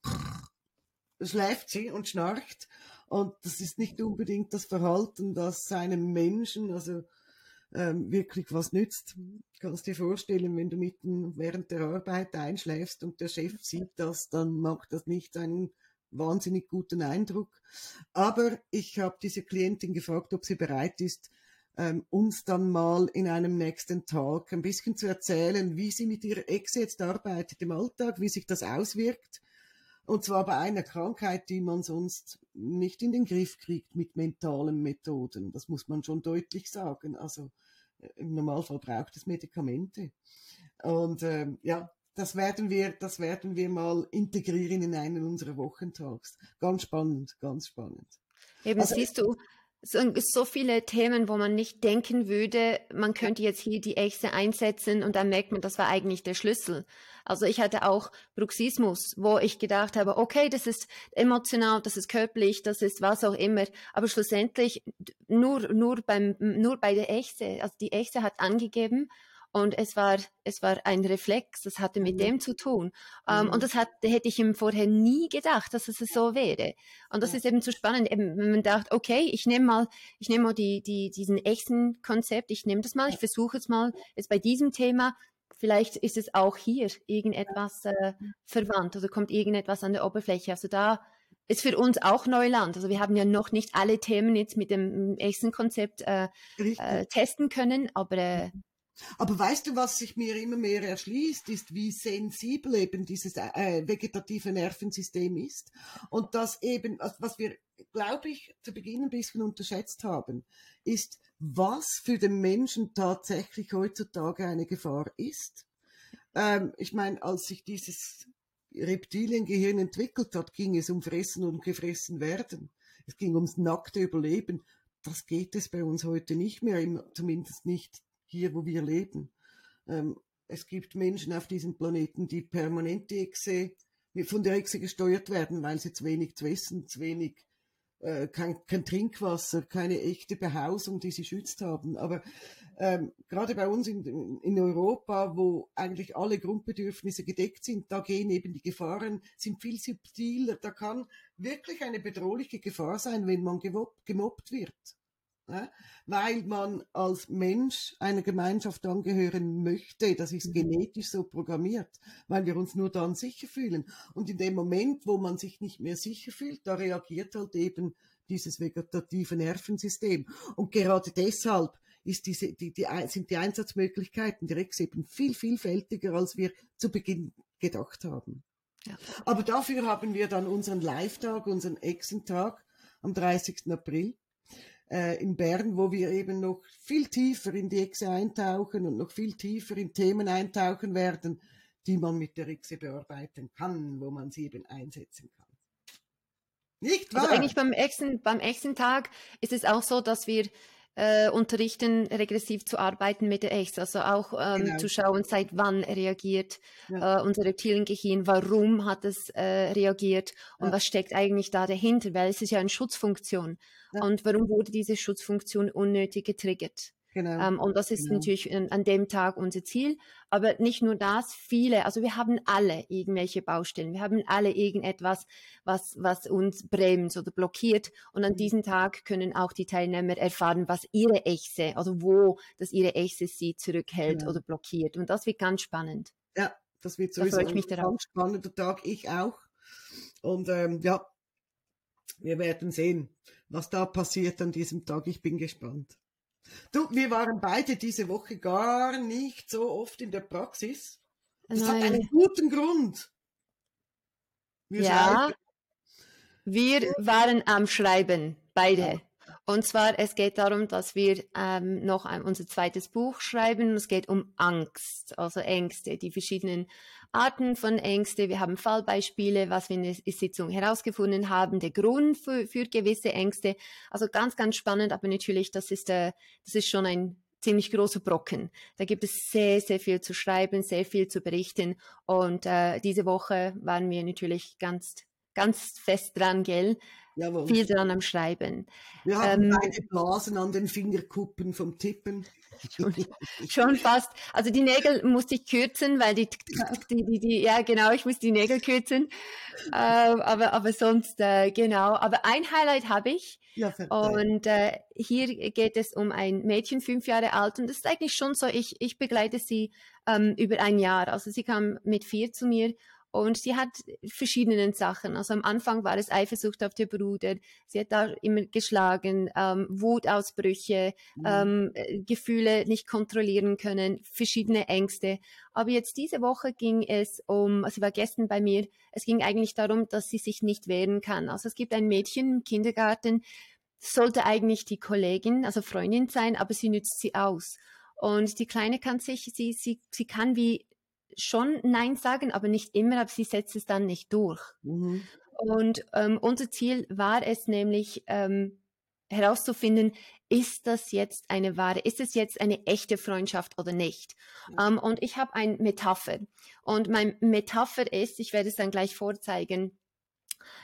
schläft sie und schnarcht. Und das ist nicht unbedingt das Verhalten, das einem Menschen, also ähm, wirklich was nützt. Kannst dir vorstellen, wenn du mitten während der Arbeit einschläfst und der Chef sieht das, dann macht das nicht einen wahnsinnig guten Eindruck. Aber ich habe diese Klientin gefragt, ob sie bereit ist, ähm, uns dann mal in einem nächsten Tag ein bisschen zu erzählen, wie sie mit ihrer Ex jetzt arbeitet im Alltag, wie sich das auswirkt. Und zwar bei einer Krankheit, die man sonst nicht in den Griff kriegt mit mentalen Methoden. Das muss man schon deutlich sagen. Also äh, im Normalfall braucht es Medikamente. Und ähm, ja, das werden wir, das werden wir mal integrieren in einen unserer Wochentags. Ganz spannend, ganz spannend. Eben also, siehst du, so, so viele Themen, wo man nicht denken würde, man könnte jetzt hier die Echse einsetzen und dann merkt man, das war eigentlich der Schlüssel. Also ich hatte auch Bruxismus, wo ich gedacht habe, okay, das ist emotional, das ist körperlich, das ist was auch immer, aber schlussendlich nur, nur beim, nur bei der Echse, also die Echse hat angegeben, und es war, es war ein Reflex, das hatte mit mhm. dem zu tun. Ähm, mhm. Und das hat, hätte ich ihm vorher nie gedacht, dass es so wäre. Und das ja. ist eben zu spannend, eben, wenn man dachte, okay, ich nehme mal, ich nehme mal die, die, diesen echten Konzept, ich nehme das mal, ich versuche es mal, jetzt bei diesem Thema, vielleicht ist es auch hier irgendetwas äh, verwandt oder kommt irgendetwas an der Oberfläche. Also da ist für uns auch Neuland. Also wir haben ja noch nicht alle Themen jetzt mit dem echten Konzept äh, äh, testen können, aber äh, Aber weißt du, was sich mir immer mehr erschließt, ist, wie sensibel eben dieses äh, vegetative Nervensystem ist. Und das eben, was wir, glaube ich, zu Beginn ein bisschen unterschätzt haben, ist, was für den Menschen tatsächlich heutzutage eine Gefahr ist. Ähm, ich meine, als sich dieses Reptiliengehirn entwickelt hat, ging es um Fressen und gefressen werden. Es ging ums nackte Überleben. Das geht es bei uns heute nicht mehr, zumindest nicht hier, wo wir leben. Ähm, es gibt Menschen auf diesem Planeten, die permanent die Echse, von der Echse gesteuert werden, weil sie zu wenig zu essen, zu wenig, äh, kein, kein Trinkwasser, keine echte Behausung, die sie schützt haben. Aber ähm, gerade bei uns in, in Europa, wo eigentlich alle Grundbedürfnisse gedeckt sind, da gehen eben die Gefahren, sind viel subtiler. Da kann wirklich eine bedrohliche Gefahr sein, wenn man gemobbt wird weil man als Mensch einer Gemeinschaft angehören möchte. Das ist mhm. genetisch so programmiert, weil wir uns nur dann sicher fühlen. Und in dem Moment, wo man sich nicht mehr sicher fühlt, da reagiert halt eben dieses vegetative Nervensystem. Und gerade deshalb ist diese, die, die, sind die Einsatzmöglichkeiten direkt eben viel vielfältiger, als wir zu Beginn gedacht haben. Ja. Aber dafür haben wir dann unseren Live-Tag, unseren Exen-Tag am 30. April äh, in Bern, wo wir eben noch viel tiefer in die Echse eintauchen und noch viel tiefer in Themen eintauchen werden, die man mit der Echse bearbeiten kann, wo man sie eben einsetzen kann. Nicht also wahr? Also eigentlich beim Echsen, beim Echsentag ist es auch so, dass wir äh, unterrichten, regressiv zu arbeiten mit der Echse, also auch ähm, genau. zu schauen, seit wann reagiert ja. äh, unser Reptiliengehirn, warum hat es äh, reagiert und ja. was steckt eigentlich da dahinter, weil es ist ja eine Schutzfunktion. Ja. Und warum wurde diese Schutzfunktion unnötig getriggert? Genau. Ähm, und das ist genau. natürlich an, an, dem Tag unser Ziel. Aber nicht nur das, viele, also wir haben alle irgendwelche Baustellen. Wir haben alle irgendetwas, was, was uns bremst oder blockiert. Und an mhm. diesem Tag können auch die Teilnehmer erfahren, was ihre Echse, also wo das ihre Echse sie zurückhält genau. oder blockiert. Und das wird ganz spannend. Ja, das wird sowieso da ein ganz spannender Tag. Ich auch. Und ähm, ja, wir werden sehen, was da passiert an diesem Tag. Ich bin gespannt. Du, wir waren beide diese Woche gar nicht so oft in der Praxis. Das Nein. hat einen guten Grund. Wir ja, schreiben. wir waren am Schreiben, beide. Und zwar, es geht darum, dass wir ähm, noch ein, unser zweites Buch schreiben. Es geht um Angst, also Ängste, die verschiedenen Arten von Ängste. Wir haben Fallbeispiele, was wir in der Sitzung herausgefunden haben, der Grund für, für gewisse Ängste. Also ganz, ganz spannend, aber natürlich, das ist, äh, das ist schon ein ziemlich großer Brocken. Da gibt es sehr, sehr viel zu schreiben, sehr viel zu berichten. Und äh, diese Woche waren wir natürlich ganz, ganz fest dran, gell? Jawohl. viel dran am Schreiben. Wir haben ähm, beide Blasen an den Fingerkuppen vom Tippen. Schon, schon, fast. Also die Nägel musste ich kürzen, weil die, die, die, die ja genau, ich muss die Nägel kürzen. Äh, aber, aber sonst, äh, genau. Aber ein Highlight habe ich. Ja, und äh, hier geht es um ein Mädchen, fünf Jahre alt. Und das ist eigentlich schon so, ich, ich begleite sie ähm, über ein Jahr. Also sie kam mit vier zu mir und sie hat verschiedene Sachen. Also am Anfang war es Eifersucht auf den Bruder. Sie hat da immer geschlagen, ähm, Wutausbrüche, mhm. ähm, äh, Gefühle nicht kontrollieren können, verschiedene Ängste. Aber jetzt diese Woche ging es um, also sie war gestern bei mir, es ging eigentlich darum, dass sie sich nicht wehren kann. Also es gibt ein Mädchen im Kindergarten, sollte eigentlich die Kollegin, also Freundin sein, aber sie nützt sie aus. Und die Kleine kann sich, sie, sie, sie kann wie schon Nein sagen, aber nicht immer, aber sie setzt es dann nicht durch. Mhm. Und ähm, unser Ziel war es nämlich ähm, herauszufinden, ist das jetzt eine wahre, ist es jetzt eine echte Freundschaft oder nicht? Ja. Ähm, und ich habe ein Metapher. Und mein Metapher ist, ich werde es dann gleich vorzeigen,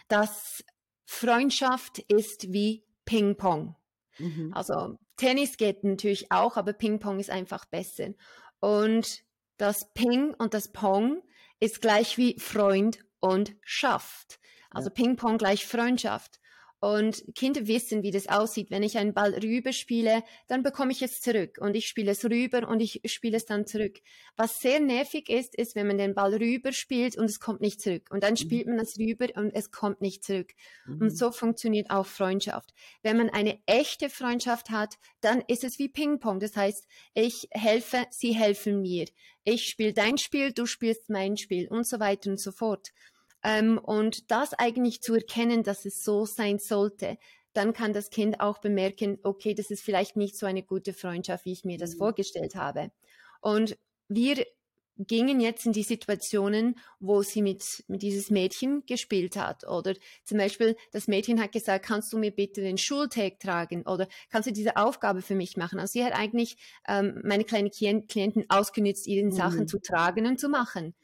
dass Freundschaft ist wie Ping-Pong. Mhm. Also Tennis geht natürlich auch, aber Ping-Pong ist einfach besser. Und das Ping und das Pong ist gleich wie Freund und Schaft. Also ja. Ping-Pong gleich Freundschaft. Und Kinder wissen, wie das aussieht. Wenn ich einen Ball rüber spiele, dann bekomme ich es zurück. Und ich spiele es rüber und ich spiele es dann zurück. Was sehr nervig ist, ist, wenn man den Ball rüber spielt und es kommt nicht zurück. Und dann mhm. spielt man es rüber und es kommt nicht zurück. Mhm. Und so funktioniert auch Freundschaft. Wenn man eine echte Freundschaft hat, dann ist es wie Ping-Pong. Das heißt, ich helfe, sie helfen mir. Ich spiele dein Spiel, du spielst mein Spiel und so weiter und so fort. Ähm, und das eigentlich zu erkennen, dass es so sein sollte, dann kann das Kind auch bemerken, okay, das ist vielleicht nicht so eine gute Freundschaft, wie ich mir das mhm. vorgestellt habe. Und wir gingen jetzt in die Situationen, wo sie mit, mit dieses Mädchen gespielt hat. Oder zum Beispiel, das Mädchen hat gesagt, kannst du mir bitte den Schultag tragen? Oder kannst du diese Aufgabe für mich machen? Also sie hat eigentlich ähm, meine kleinen Klienten ausgenützt, ihren mhm. Sachen zu tragen und zu machen.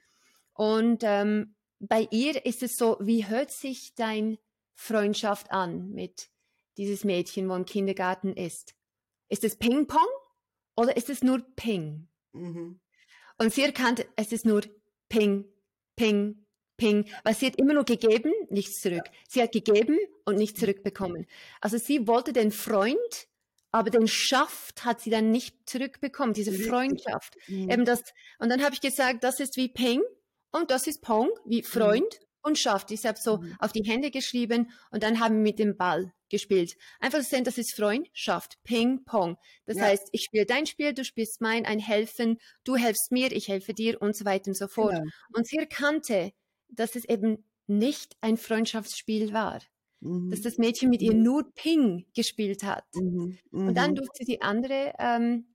Und ähm, bei ihr ist es so, wie hört sich dein Freundschaft an mit dieses Mädchen, wo im Kindergarten ist? Ist es Ping-Pong oder ist es nur Ping? Mhm. Und sie erkannte, es ist nur Ping, Ping, Ping, weil sie hat immer nur gegeben, nichts zurück. Sie hat gegeben und nichts zurückbekommen. Also sie wollte den Freund, aber den Schaft hat sie dann nicht zurückbekommen, diese Freundschaft. Mhm. Eben das, und dann habe ich gesagt, das ist wie Ping und das ist Pong, wie mhm. Freund und Schaft. Ich habe so mhm. auf die Hände geschrieben und dann haben wir mit dem Ball gespielt. Einfach sehen, das ist Freundschaft, Ping, Pong. Das ja. heißt, ich spiele dein Spiel, du spielst mein, ein Helfen, du helfst mir, ich helfe dir und so weiter und so fort. Genau. Und sie erkannte, dass es eben nicht ein Freundschaftsspiel war. Mhm. Dass das Mädchen mit ihr mhm. nur Ping gespielt hat. Mhm. Und dann durfte sie andere ähm,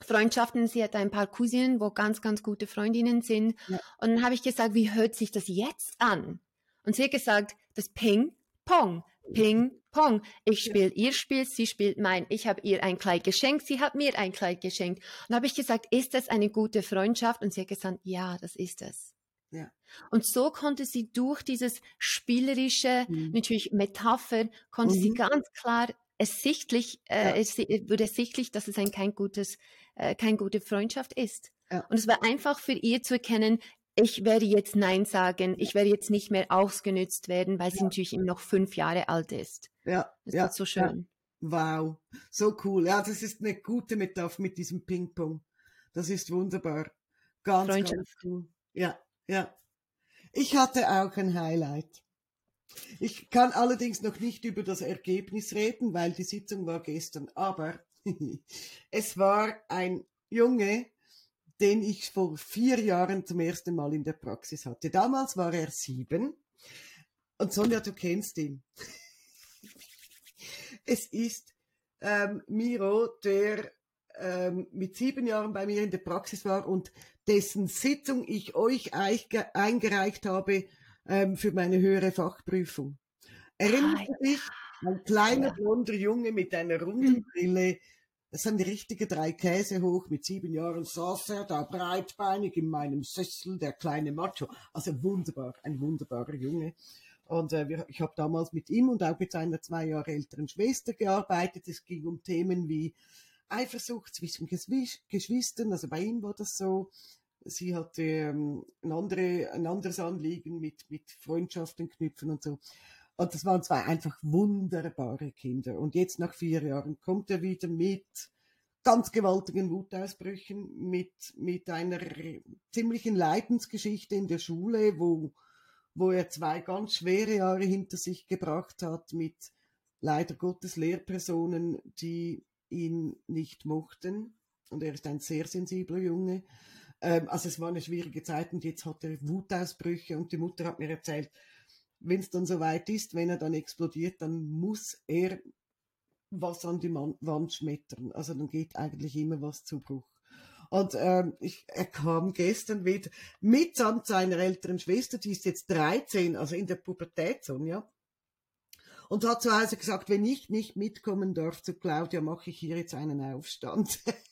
Freundschaften. Sie hat ein paar Cousinen, wo ganz, ganz gute Freundinnen sind. Ja. Und dann habe ich gesagt, wie hört sich das jetzt an? Und sie hat gesagt, das Ping, Pong, Ping, Pong. Ich spiele ihr Spiel, sie spielt mein. Ich habe ihr ein Kleid geschenkt, sie hat mir ein Kleid geschenkt. Und dann habe ich gesagt, ist das eine gute Freundschaft? Und sie hat gesagt, ja, das ist es. Ja. Und so konnte sie durch dieses spielerische, mhm. natürlich Metapher, konnte mhm. sie ganz klar ersichtlich, äh, ja. es wurde ersichtlich, dass es ein kein gutes äh, keine gute Freundschaft ist. Ja. Und es war einfach für ihr zu erkennen, ich werde jetzt Nein sagen, ich werde jetzt nicht mehr ausgenützt werden, weil sie natürlich immer noch fünf Jahre alt ist. Ja, das ja, ist so schön. Ja. Wow, so cool. Ja, das ist eine gute Metapher mit diesem Ping-Pong. Das ist wunderbar. Ganz, ganz cool. Ja, ja. Ich hatte auch ein Highlight. Ich kann allerdings noch nicht über das Ergebnis reden, weil die Sitzung war gestern, aber es war ein Junge, den ich vor vier Jahren zum ersten Mal in der Praxis hatte. Damals war er sieben. Und Sonja, du kennst ihn. es ist ähm, Miro, der ähm, mit sieben Jahren bei mir in der Praxis war und dessen Sitzung ich euch eingereicht habe ähm, für meine höhere Fachprüfung. Erinnerst du dich? Ein kleiner blonder Junge mit einer runden hm. Brille, das sind die richtigen drei Käse hoch. Mit sieben Jahren saß er da breitbeinig in meinem Sessel, der kleine Macho. Also wunderbar, ein wunderbarer Junge. Und äh, ich habe damals mit ihm und auch mit seiner zwei Jahre älteren Schwester gearbeitet. Es ging um Themen wie Eifersucht zwischen Geschwistern. Also bei ihm war das so. Sie hatte ähm, ein, andere, ein anderes Anliegen mit, mit Freundschaften knüpfen und so. Und das waren zwei einfach wunderbare Kinder. Und jetzt nach vier Jahren kommt er wieder mit ganz gewaltigen Wutausbrüchen, mit, mit einer ziemlichen Leidensgeschichte in der Schule, wo, wo er zwei ganz schwere Jahre hinter sich gebracht hat, mit leider Gottes Lehrpersonen, die ihn nicht mochten. Und er ist ein sehr sensibler Junge. Ähm, also es war eine schwierige Zeit und jetzt hat er Wutausbrüche und die Mutter hat mir erzählt, wenn es dann soweit ist, wenn er dann explodiert, dann muss er was an die Wand schmettern. Also dann geht eigentlich immer was zu Bruch. Und ähm, ich, er kam gestern wieder mitsamt seiner älteren Schwester, die ist jetzt 13, also in der Pubertät, Sonja. Und hat zu Hause gesagt, wenn ich nicht mitkommen darf zu Claudia, mache ich hier jetzt einen Aufstand.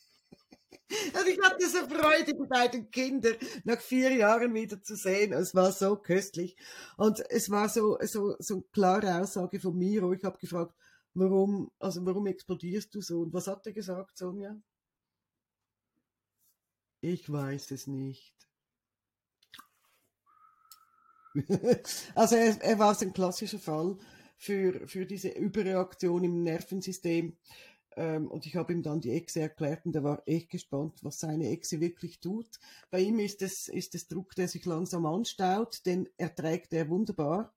Und ich hatte so Freude, die beiden Kinder nach vier Jahren wieder zu sehen. Es war so köstlich. Und es war so, so, so eine klare Aussage von Miro. Ich habe gefragt, warum, also warum explodierst du so? Und was hat er gesagt, Sonja? Ich weiß es nicht. also er, er war so ein klassischer Fall für, für diese Überreaktion im Nervensystem. Ähm, und ich habe ihm dann die Echse erklärt und er war echt gespannt, was seine Echse wirklich tut. Bei ihm ist es, ist es Druck, der sich langsam anstaut, den erträgt er wunderbar.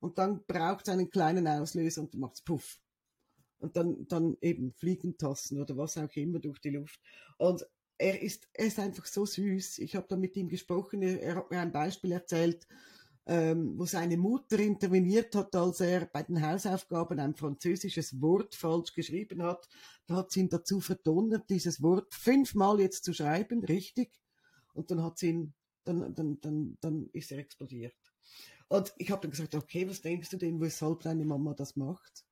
Und dann braucht es einen kleinen Auslöser und dann macht's puff. Und dann, dann eben Fliegentassen oder was auch immer durch die Luft. Und er ist, er ist einfach so süß. Ich habe da mit ihm gesprochen, er hat mir ein Beispiel erzählt, ähm, wo seine Mutter interveniert hat, als er bei den Hausaufgaben ein französisches Wort falsch geschrieben hat. Da hat sie ihn dazu verdonnert, dieses Wort fünfmal jetzt zu schreiben, richtig. Und dann hat sie ihn, dann, dann, dann, dann ist er explodiert. Und ich habe dann gesagt, okay, was denkst du denn, weshalb deine Mama das macht?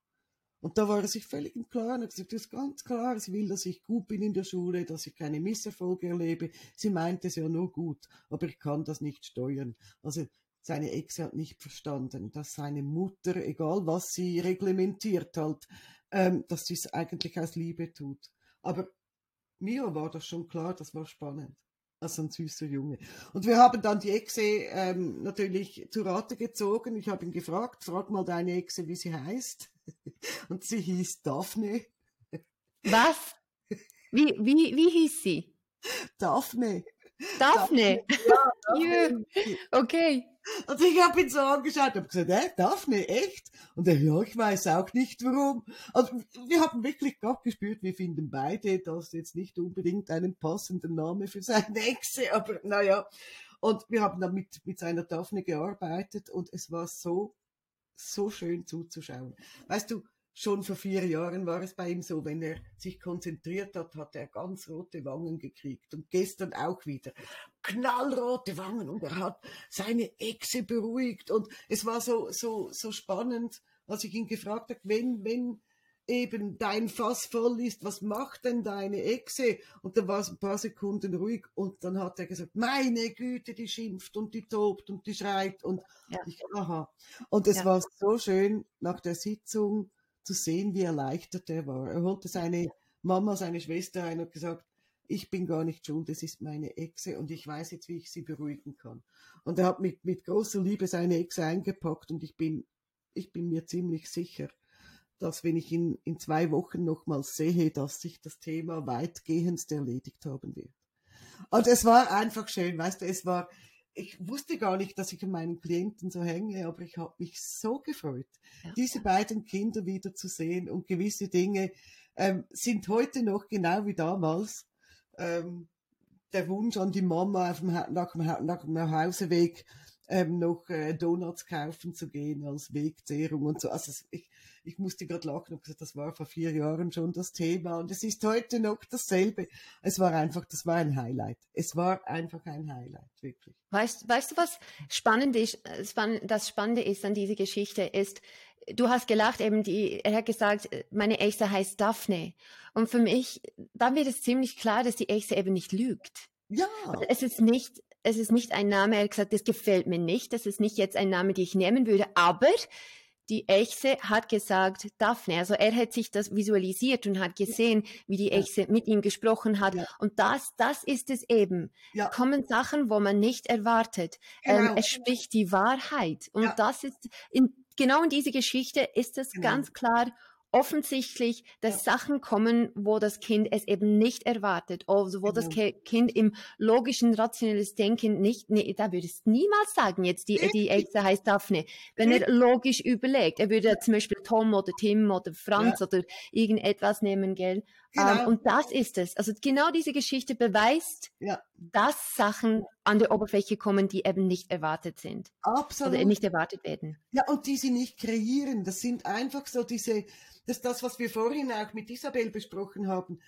Und da war er sich völlig im Klaren. Er hat gesagt, das ist ganz klar, sie will, dass ich gut bin in der Schule, dass ich keine Misserfolge erlebe. Sie meint es ja nur gut, aber ich kann das nicht steuern. Also seine Ex hat nicht verstanden, dass seine Mutter, egal was sie reglementiert halt, ähm, dass sie es eigentlich aus Liebe tut. Aber mir war das schon klar, das war spannend. Also ein süßer Junge. Und wir haben dann die Exe ähm, natürlich zu Rate gezogen. Ich habe ihn gefragt, frag mal deine Exe, wie sie heißt. Und sie hieß Daphne. Was? Wie, wie, wie hieß sie? Daphne. Daphne? Ja, Daphne. okay. Und ich habe ihn so angeschaut und gesagt, äh, Daphne, echt? Und er, ja, ich weiß auch nicht warum. Also wir haben wirklich gerade gespürt, wir finden beide das jetzt nicht unbedingt einen passenden Namen für seine Exe, aber naja. Und wir haben dann mit, mit seiner Daphne gearbeitet und es war so, so schön zuzuschauen. Weißt du, Schon vor vier Jahren war es bei ihm so, wenn er sich konzentriert hat, hat er ganz rote Wangen gekriegt. Und gestern auch wieder knallrote Wangen. Und er hat seine Echse beruhigt. Und es war so, so, so spannend, als ich ihn gefragt habe, wenn, wenn eben dein Fass voll ist, was macht denn deine Echse? Und dann war es ein paar Sekunden ruhig und dann hat er gesagt, meine Güte, die schimpft und die tobt und die schreit und ja. ich, aha. Und es ja. war so schön nach der Sitzung, zu sehen, wie erleichtert er war. Er holte seine Mama, seine Schwester ein und gesagt, ich bin gar nicht schuld, es ist meine Echse und ich weiß jetzt, wie ich sie beruhigen kann. Und er hat mit, mit großer Liebe seine Echse eingepackt und ich bin, ich bin mir ziemlich sicher, dass wenn ich ihn in zwei Wochen nochmals sehe, dass sich das Thema weitgehend erledigt haben wird. Und es war einfach schön, weißt du, es war, ich wusste gar nicht, dass ich an meinen Klienten so hänge, aber ich habe mich so gefreut, ja. diese beiden Kinder wiederzusehen und gewisse Dinge ähm, sind heute noch genau wie damals. Ähm, der Wunsch an die Mama auf dem, nach, dem, nach dem Nachhauseweg ähm, noch äh, Donuts kaufen zu gehen als Wegzehrung und so. Also ich, ich musste gerade lachen und gesagt, das war vor vier Jahren schon das Thema und es ist heute noch dasselbe. Es war einfach, das war ein Highlight. Es war einfach ein Highlight, wirklich. Weißt, weißt du, was spannend ist, das Spannende ist an dieser Geschichte ist, du hast gelacht, eben die, er hat gesagt, meine Echse heißt Daphne. Und für mich, dann wird es ziemlich klar, dass die Echse eben nicht lügt. Ja. Es ist nicht, es ist nicht ein Name, er hat gesagt, das gefällt mir nicht, das ist nicht jetzt ein Name, den ich nehmen würde, aber die Echse hat gesagt, Daphne, also er hat sich das visualisiert und hat gesehen, wie die Echse ja. mit ihm gesprochen hat. Ja. Und das, das ist es eben. Ja. Kommen Sachen, wo man nicht erwartet. Ähm, genau. Ähm, es spricht die Wahrheit. Und das ist, in, genau in dieser Geschichte ist es genau. ganz klar offensichtlich, dass ja. Sachen kommen, wo das Kind es eben nicht erwartet, also wo genau. das Kind im logischen, rationelles Denken nicht, nee, da würde es niemals sagen, jetzt die, die Echse heißt Daphne, wenn er logisch überlegt, er würde ja. zum Beispiel Tom oder Tim oder Franz ja. oder irgendetwas nehmen, gell? Ähm, genau. Um, und das ist es. Also genau diese Geschichte beweist, dass Sachen an der Oberfläche kommen, die eben nicht erwartet sind. Absolut. Oder nicht erwartet werden. Ja, und die sie nicht kreieren. Das sind einfach so diese, das ist das, was wir vorhin auch mit Isabel besprochen haben.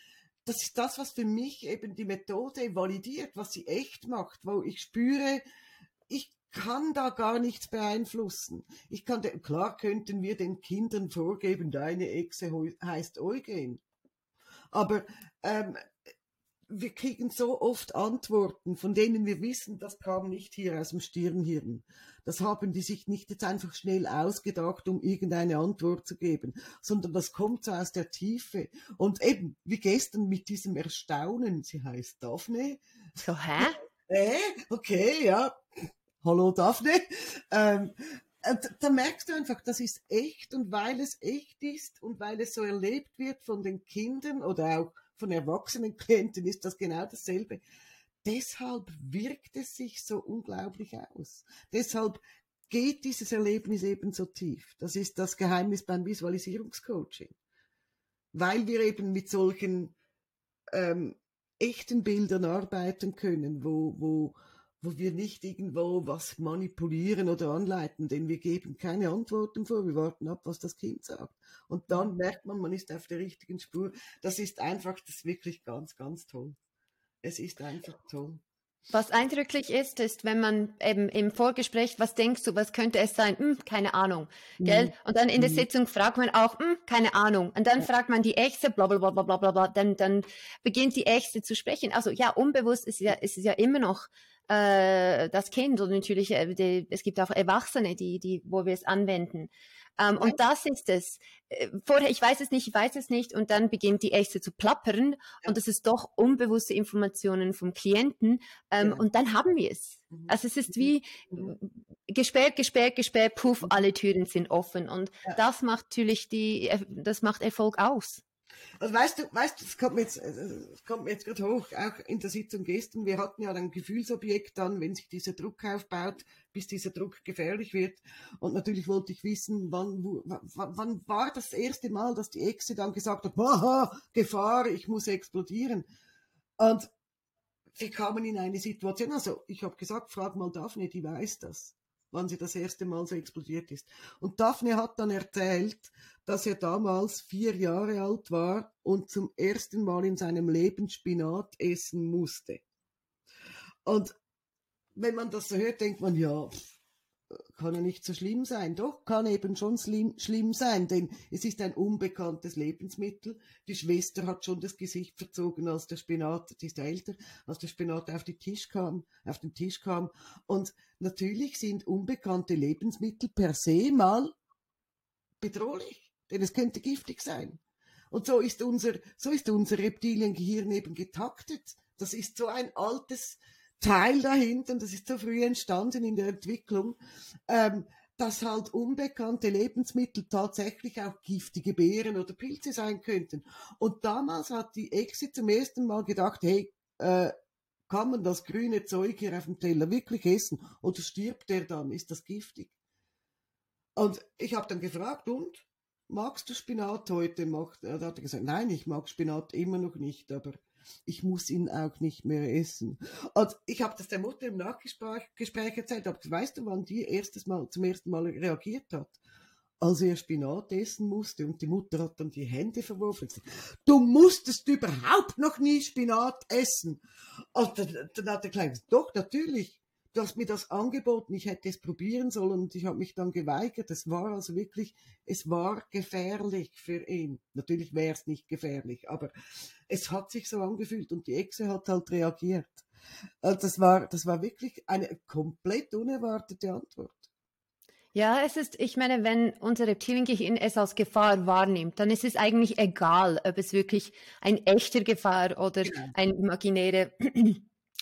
Das ist das, was für mich eben die Methode validiert, was sie echt macht, wo ich spüre, ich kann da gar nichts beeinflussen. Ich kann, klar könnten wir den Kindern vorgeben, deine Echse heißt Eugen. Aber ähm, wir kriegen so oft Antworten, von denen wir wissen, das kam nicht hier aus dem Stirnhirn. Das haben die sich nicht jetzt einfach schnell ausgedacht, um irgendeine Antwort zu geben, sondern das kommt so aus der Tiefe. Und eben, wie gestern mit diesem Erstaunen, sie heißt Daphne. So, hä? Äh, okay, ja. Hallo Daphne. Ähm, äh, da merkst du einfach, das ist echt und weil es echt ist und weil es so erlebt wird von den Kindern oder auch von erwachsenen Klienten, ist das genau dasselbe. Deshalb wirkt es sich so unglaublich aus. Deshalb geht dieses Erlebnis eben so tief. Das ist das Geheimnis beim Visualisierungscoaching. Weil wir eben mit solchen ähm, echten Bildern arbeiten können, wo, wo, wo wir nicht irgendwo was manipulieren oder anleiten, denn wir geben keine Antworten vor, wir warten ab, was das Kind sagt. Und dann merkt man, man ist auf der richtigen Spur. Das ist einfach, das ist wirklich ganz, ganz toll. Es ist einfach toll. Was eindrücklich ist, ist, wenn man eben im Vorgespräch, was denkst du, was könnte es sein? Hm, keine Ahnung. Gell? Mhm. Und dann in der mhm. Sitzung fragt man auch, hm, keine Ahnung. Und dann fragt man die Echse, bla bla bla bla bla bla. Dann, dann beginnt die Echse zu sprechen. Also ja, unbewusst ist ja, ist es ja immer noch äh, das Kind und natürlich, äh, die, es gibt auch Erwachsene, die, die, wo wir es anwenden. Ähm, und das ist es. Äh, vorher, ich weiß es nicht, ich weiß es nicht, und dann beginnt die Echse zu plappern, ja. und das ist doch unbewusste Informationen vom Klienten, ähm, ja. und dann haben wir es. Mhm. Also es ist wie mhm. gesperrt, gesperrt, gesperrt, puff, mhm. alle Türen sind offen, und ja. das macht natürlich die, äh, das macht Erfolg aus. Also weißt du, weißt du, es kommt mir jetzt, es kommt mir jetzt gerade hoch, auch in der Sitzung gestern, wir hatten ja ein Gefühlsobjekt dann, wenn sich dieser Druck aufbaut, bis dieser Druck gefährlich wird. Und natürlich wollte ich wissen, wann, wo, wann, war das erste Mal, dass die Echse dann gesagt hat, Haha, Gefahr, ich muss explodieren. Und wir kamen in eine Situation, also ich habe gesagt, frag mal Daphne, die weiß das wann sie das erste Mal so explodiert ist. Und Daphne hat dann erzählt, dass er damals vier Jahre alt war und zum ersten Mal in seinem Leben Spinat essen musste. Und wenn man das so hört, denkt man, ja, kann ja nicht so schlimm sein. Doch, kann eben schon schlimm sein, denn es ist ein unbekanntes Lebensmittel. Die Schwester hat schon das Gesicht verzogen, als der Spinat, die ist älter, als der Spinat auf, den Tisch kam, auf den Tisch kam. Und natürlich sind unbekannte Lebensmittel per se mal bedrohlich, denn es könnte giftig sein. Und so ist unser, so ist unser Reptiliengehirn eben getaktet. Das ist so ein altes, Teil dahinter, und das ist so früh entstanden in der Entwicklung, ähm, dass halt unbekannte Lebensmittel tatsächlich auch giftige Beeren oder Pilze sein könnten. Und damals hat die Exit zum ersten Mal gedacht, hey, äh, kann man das grüne Zeug hier auf dem Teller wirklich essen oder stirbt der dann? Ist das giftig? Und ich habe dann gefragt, und magst du Spinat heute? Er hat gesagt, nein, ich mag Spinat immer noch nicht, aber ich muss ihn auch nicht mehr essen. Und ich habe das der Mutter im Nachgespräch erzählt, aber weißt du, wann die erstes Mal, zum ersten Mal reagiert hat? als er Spinat essen musste und die Mutter hat dann die Hände verworfen. Du musstest überhaupt noch nie Spinat essen. Und dann, dann hat der Kleine gesagt, doch, natürlich du hast mir das angeboten, ich hätte es probieren sollen und ich habe mich dann geweigert. Es war also wirklich, es war gefährlich für ihn. Natürlich wäre es nicht gefährlich, aber es hat sich so angefühlt und die Echse hat halt reagiert. Also das war, das war wirklich eine komplett unerwartete Antwort. Ja, es ist, ich meine, wenn unser Reptiliengehirn es als Gefahr wahrnimmt, dann ist es eigentlich egal, ob es wirklich ein echter Gefahr oder ja. Genau. ein imaginäre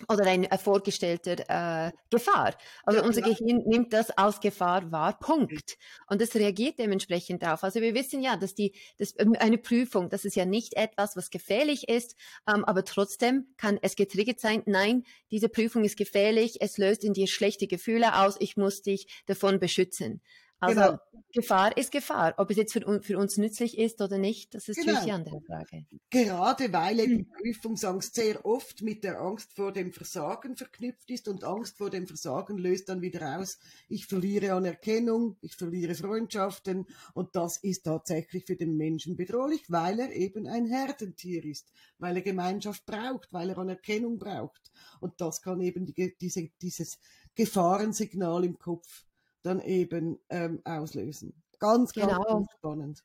oder ein vorgestellter äh, Gefahr. Also ja, unser klar. Gehirn nimmt das als Gefahr wahr, Punkt. Und es reagiert dementsprechend darauf. Also wir wissen ja, dass die, dass ähm, eine Prüfung, das ist ja nicht etwas, was gefährlich ist, ähm, aber trotzdem kann es getriggert sein, nein, diese Prüfung ist gefährlich, es löst in dir schlechte Gefühle aus, ich muss dich davon beschützen. Also genau. Gefahr ist Gefahr. Ob es jetzt für, für, uns nützlich ist oder nicht, das ist genau. natürlich eine andere Frage. Gerade weil eben hm. Prüfungsangst sehr oft mit der Angst vor dem Versagen verknüpft ist und Angst vor dem Versagen löst dann wieder aus, ich verliere Anerkennung, ich verliere Freundschaften und das ist tatsächlich für den Menschen bedrohlich, weil er eben ein Herdentier ist, weil er Gemeinschaft braucht, weil er Anerkennung braucht. Und das kann eben die, diese, dieses Gefahrensignal im Kopf dann eben ähm, auslösen. Ganz, ganz, genau. spannend.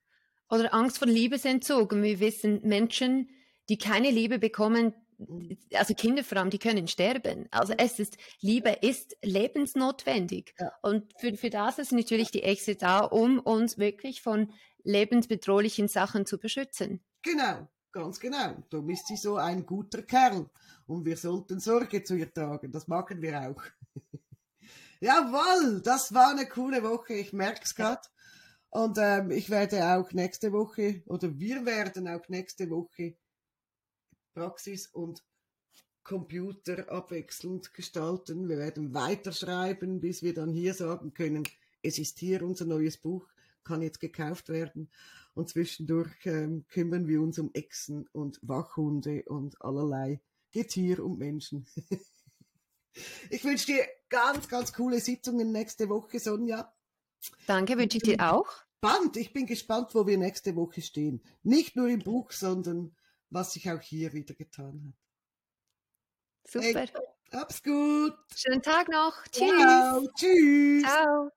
Oder Angst vor Liebesentzug. Und wir wissen, Menschen, die keine Liebe bekommen, mhm. also Kinder vor allem, die können sterben. Also es ist, Liebe ist lebensnotwendig. Ja. Und für, für das ist natürlich die Exe da, um uns wirklich von lebensbedrohlichen Sachen zu beschützen. Genau, ganz genau. Darum ist sie so ein guter Kerl. Und wir sollten Sorge zu ihr tragen. Das machen wir auch. Jawohl, das war eine coole Woche. Ich merke es gerade. Und ähm, ich werde auch nächste Woche, oder wir werden auch nächste Woche Praxis und Computer abwechselnd gestalten. Wir werden weiterschreiben, bis wir dann hier sagen können, es ist hier unser neues Buch, kann jetzt gekauft werden. Und zwischendurch ähm, kümmern wir uns um Echsen und Wachhunde und allerlei Getier und Menschen. ich wünsche dir ganz, ganz coole Sitzungen nächste Woche, Sonja. Danke, wünsche ich dir auch. Spannend. Ich bin gespannt, wo wir nächste Woche stehen. Nicht nur im Buch, sondern was sich auch hier wieder getan hat. Super. Hey, hab's gut. Schönen Tag noch. Tschüss. Ciao. Tschüss. Ciao.